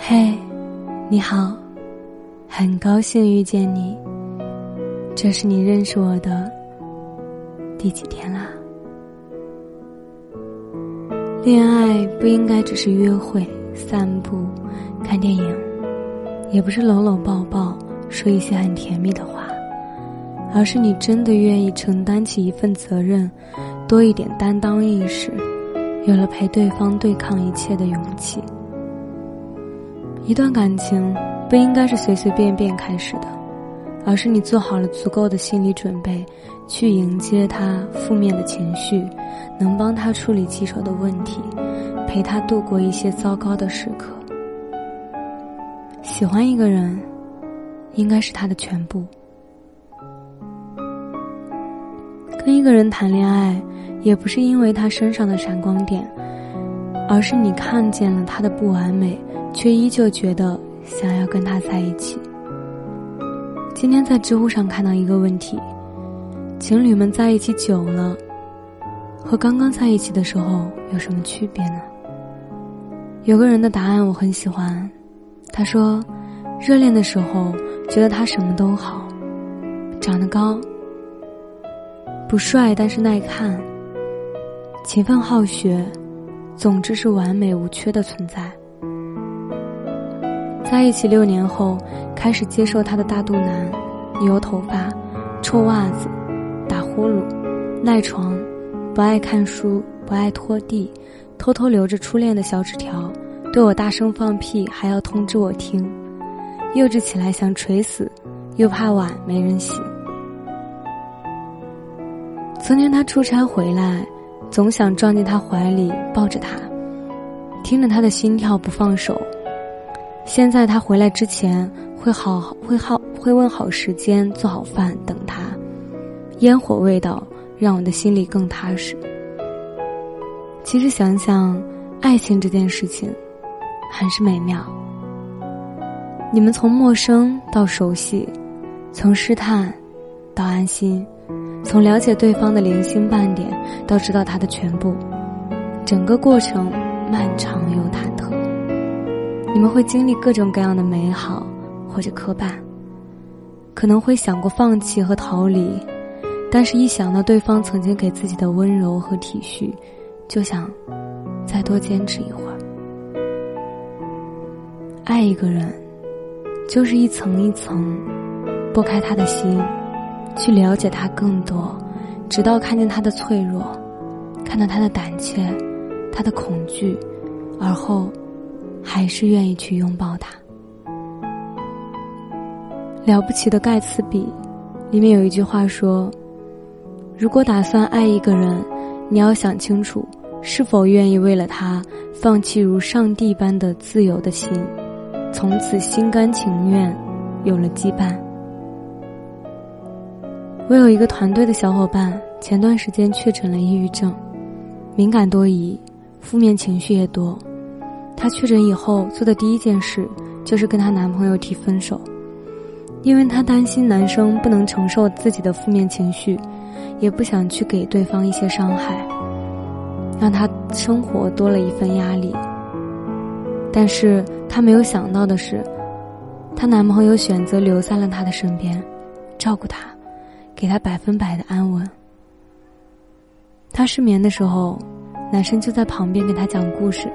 嘿，你好，很高兴遇见你。这是你认识我的第几天啦？恋爱不应该只是约会、散步、看电影，也不是搂搂抱抱说一些很甜蜜的话，而是你真的愿意承担起一份责任，多一点担当意识，有了陪对方对抗一切的勇气。一段感情不应该是随随便便开始的，而是你做好了足够的心理准备，去迎接他负面的情绪，能帮他处理棘手的问题，陪他度过一些糟糕的时刻。喜欢一个人，应该是他的全部。跟一个人谈恋爱，也不是因为他身上的闪光点，而是你看见了他的不完美。却依旧觉得想要跟他在一起。今天在知乎上看到一个问题：情侣们在一起久了，和刚刚在一起的时候有什么区别呢？有个人的答案我很喜欢，他说：热恋的时候觉得他什么都好，长得高，不帅但是耐看，勤奋好学，总之是完美无缺的存在。在一起六年后，开始接受他的大肚腩、油头发、臭袜子、打呼噜、赖床、不爱看书、不爱拖地、偷偷留着初恋的小纸条、对我大声放屁还要通知我听、幼稚起来想垂死，又怕碗没人洗。曾经他出差回来，总想撞进他怀里抱着他，听着他的心跳不放手。现在他回来之前会好会好会问好时间做好饭等他，烟火味道让我的心里更踏实。其实想想，爱情这件事情，很是美妙。你们从陌生到熟悉，从试探到安心，从了解对方的零星半点到知道他的全部，整个过程漫长。你们会经历各种各样的美好，或者磕绊，可能会想过放弃和逃离，但是一想到对方曾经给自己的温柔和体恤，就想再多坚持一会儿。爱一个人，就是一层一层剥开他的心，去了解他更多，直到看见他的脆弱，看到他的胆怯，他的恐惧，而后。还是愿意去拥抱他。了不起的盖茨比，里面有一句话说：“如果打算爱一个人，你要想清楚，是否愿意为了他放弃如上帝般的自由的心，从此心甘情愿有了羁绊。”我有一个团队的小伙伴，前段时间确诊了抑郁症，敏感多疑，负面情绪也多。她确诊以后做的第一件事就是跟她男朋友提分手，因为她担心男生不能承受自己的负面情绪，也不想去给对方一些伤害，让她生活多了一份压力。但是她没有想到的是，她男朋友选择留在了她的身边，照顾她，给她百分百的安稳。她失眠的时候，男生就在旁边给她讲故事。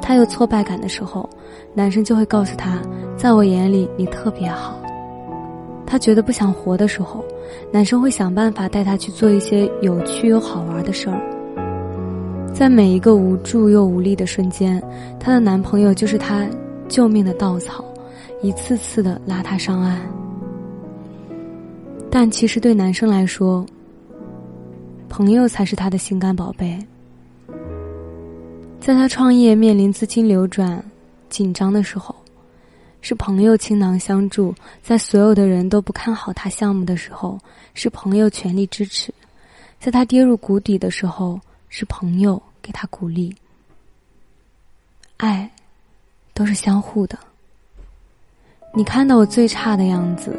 他有挫败感的时候，男生就会告诉他，在我眼里你特别好。他觉得不想活的时候，男生会想办法带他去做一些有趣又好玩的事儿。在每一个无助又无力的瞬间，她的男朋友就是她救命的稻草，一次次的拉她上岸。但其实对男生来说，朋友才是他的心肝宝贝。在他创业面临资金流转紧张的时候，是朋友倾囊相助；在所有的人都不看好他项目的时候，是朋友全力支持；在他跌入谷底的时候，是朋友给他鼓励。爱，都是相互的。你看到我最差的样子，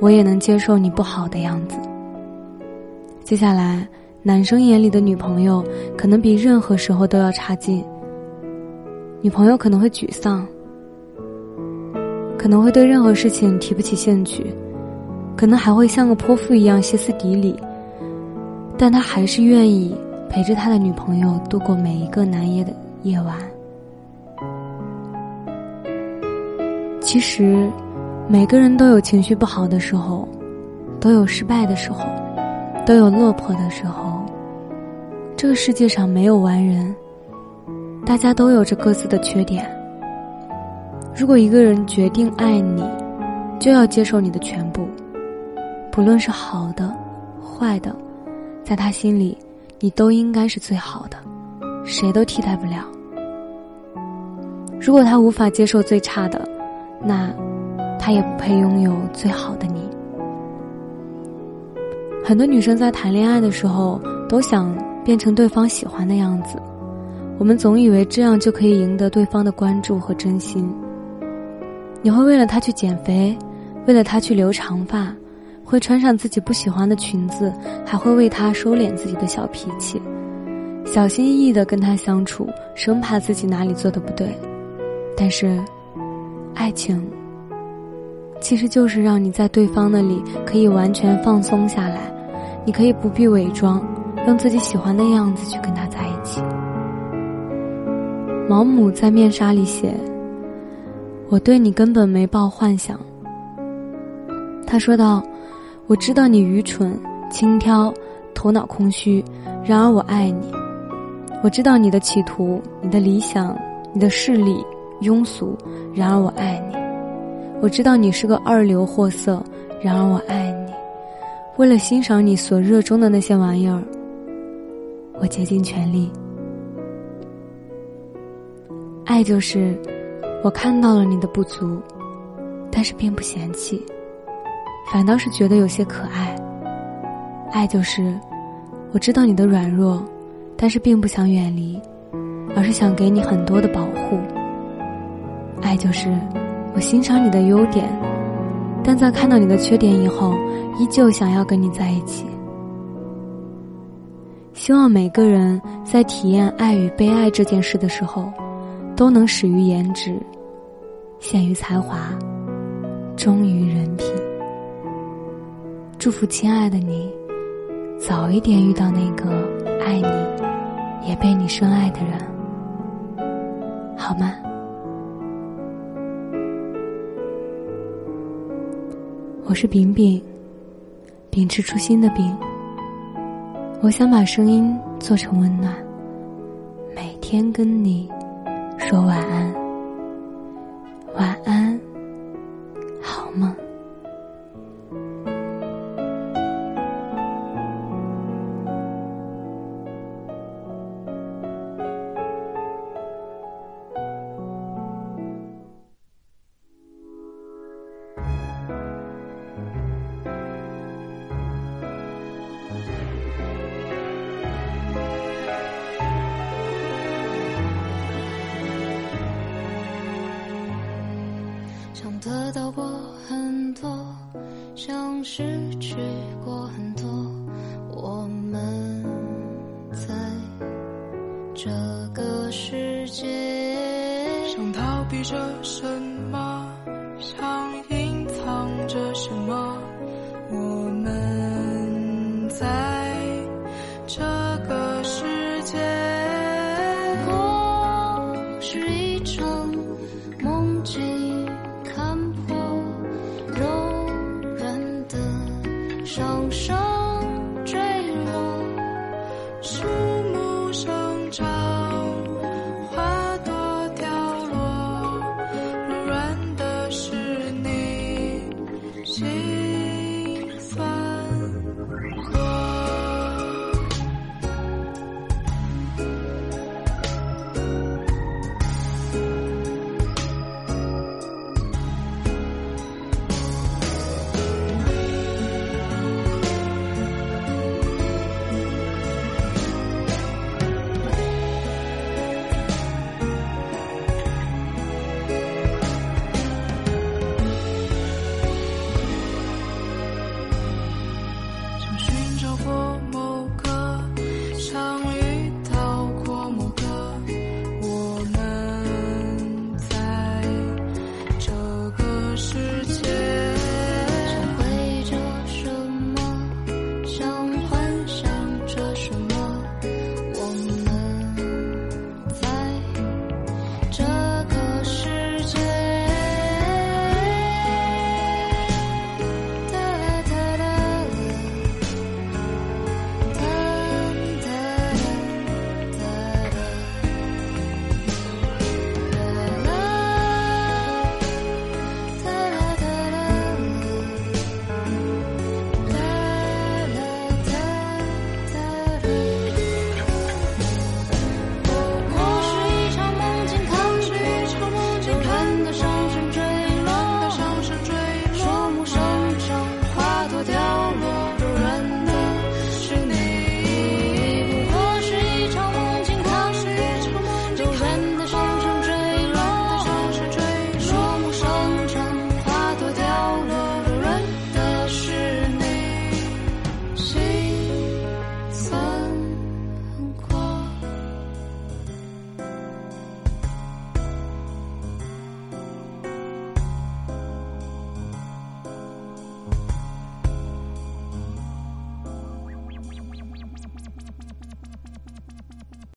我也能接受你不好的样子。接下来。男生眼里的女朋友，可能比任何时候都要差劲。女朋友可能会沮丧，可能会对任何事情提不起兴趣，可能还会像个泼妇一样歇斯底里，但他还是愿意陪着他的女朋友度过每一个难夜的夜晚。其实，每个人都有情绪不好的时候，都有失败的时候，都有落魄的时候。这个世界上没有完人。大家都有着各自的缺点。如果一个人决定爱你，就要接受你的全部，不论是好的、坏的，在他心里，你都应该是最好的，谁都替代不了。如果他无法接受最差的，那他也不配拥有最好的你。很多女生在谈恋爱的时候，都想变成对方喜欢的样子。我们总以为这样就可以赢得对方的关注和真心。你会为了他去减肥，为了他去留长发，会穿上自己不喜欢的裙子，还会为他收敛自己的小脾气，小心翼翼的跟他相处，生怕自己哪里做的不对。但是，爱情其实就是让你在对方那里可以完全放松下来，你可以不必伪装，用自己喜欢的样子去跟他在一起。毛姆在面纱里写：“我对你根本没抱幻想。”他说道：“我知道你愚蠢、轻佻、头脑空虚，然而我爱你。我知道你的企图、你的理想、你的势力庸俗，然而我爱你。我知道你是个二流货色，然而我爱你。为了欣赏你所热衷的那些玩意儿，我竭尽全力。”爱就是，我看到了你的不足，但是并不嫌弃，反倒是觉得有些可爱。爱就是，我知道你的软弱，但是并不想远离，而是想给你很多的保护。爱就是，我欣赏你的优点，但在看到你的缺点以后，依旧想要跟你在一起。希望每个人在体验爱与被爱这件事的时候。都能始于颜值，陷于才华，忠于人品。祝福亲爱的你，早一点遇到那个爱你，也被你深爱的人，好吗？我是饼饼，秉持初心的饼。我想把声音做成温暖，每天跟你。说晚安，晚安，得到过很多，想失去过很多。我们在这个世界，想逃避着什